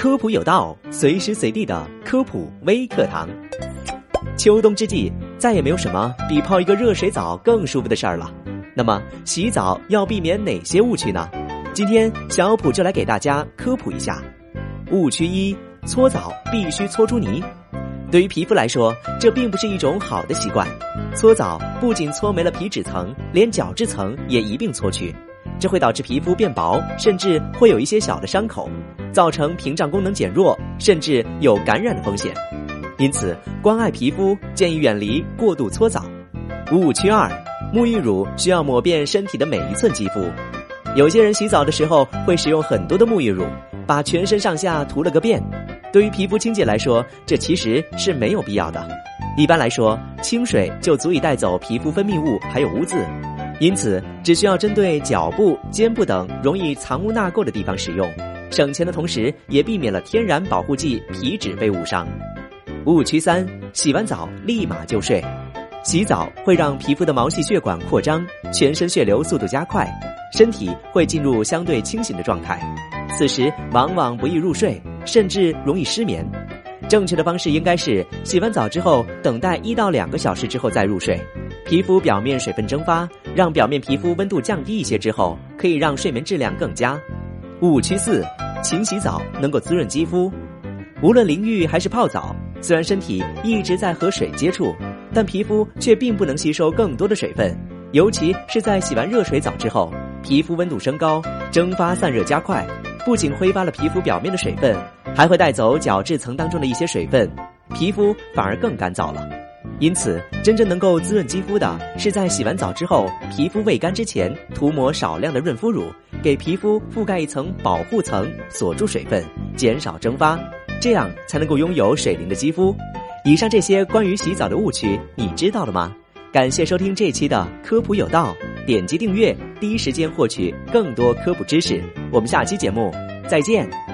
科普有道，随时随地的科普微课堂。秋冬之际，再也没有什么比泡一个热水澡更舒服的事儿了。那么，洗澡要避免哪些误区呢？今天小普就来给大家科普一下。误区一：搓澡必须搓出泥。对于皮肤来说，这并不是一种好的习惯。搓澡不仅搓没了皮脂层，连角质层也一并搓去，这会导致皮肤变薄，甚至会有一些小的伤口，造成屏障功能减弱，甚至有感染的风险。因此，关爱皮肤建议远离过度搓澡。误区二：沐浴乳需要抹遍身体的每一寸肌肤。有些人洗澡的时候会使用很多的沐浴乳，把全身上下涂了个遍。对于皮肤清洁来说，这其实是没有必要的。一般来说，清水就足以带走皮肤分泌物还有污渍，因此只需要针对脚部、肩部等容易藏污纳垢的地方使用，省钱的同时也避免了天然保护剂皮脂被误伤。误区三：洗完澡立马就睡。洗澡会让皮肤的毛细血管扩张，全身血流速度加快，身体会进入相对清醒的状态，此时往往不易入睡。甚至容易失眠。正确的方式应该是洗完澡之后，等待一到两个小时之后再入睡。皮肤表面水分蒸发，让表面皮肤温度降低一些之后，可以让睡眠质量更佳。误区四：勤洗澡能够滋润肌肤。无论淋浴还是泡澡，虽然身体一直在和水接触，但皮肤却并不能吸收更多的水分。尤其是在洗完热水澡之后，皮肤温度升高，蒸发散热加快，不仅挥发了皮肤表面的水分。还会带走角质层当中的一些水分，皮肤反而更干燥了。因此，真正能够滋润肌肤的是在洗完澡之后，皮肤未干之前涂抹少量的润肤乳，给皮肤覆盖一层保护层，锁住水分，减少蒸发，这样才能够拥有水灵的肌肤。以上这些关于洗澡的误区，你知道了吗？感谢收听这期的科普有道，点击订阅，第一时间获取更多科普知识。我们下期节目再见。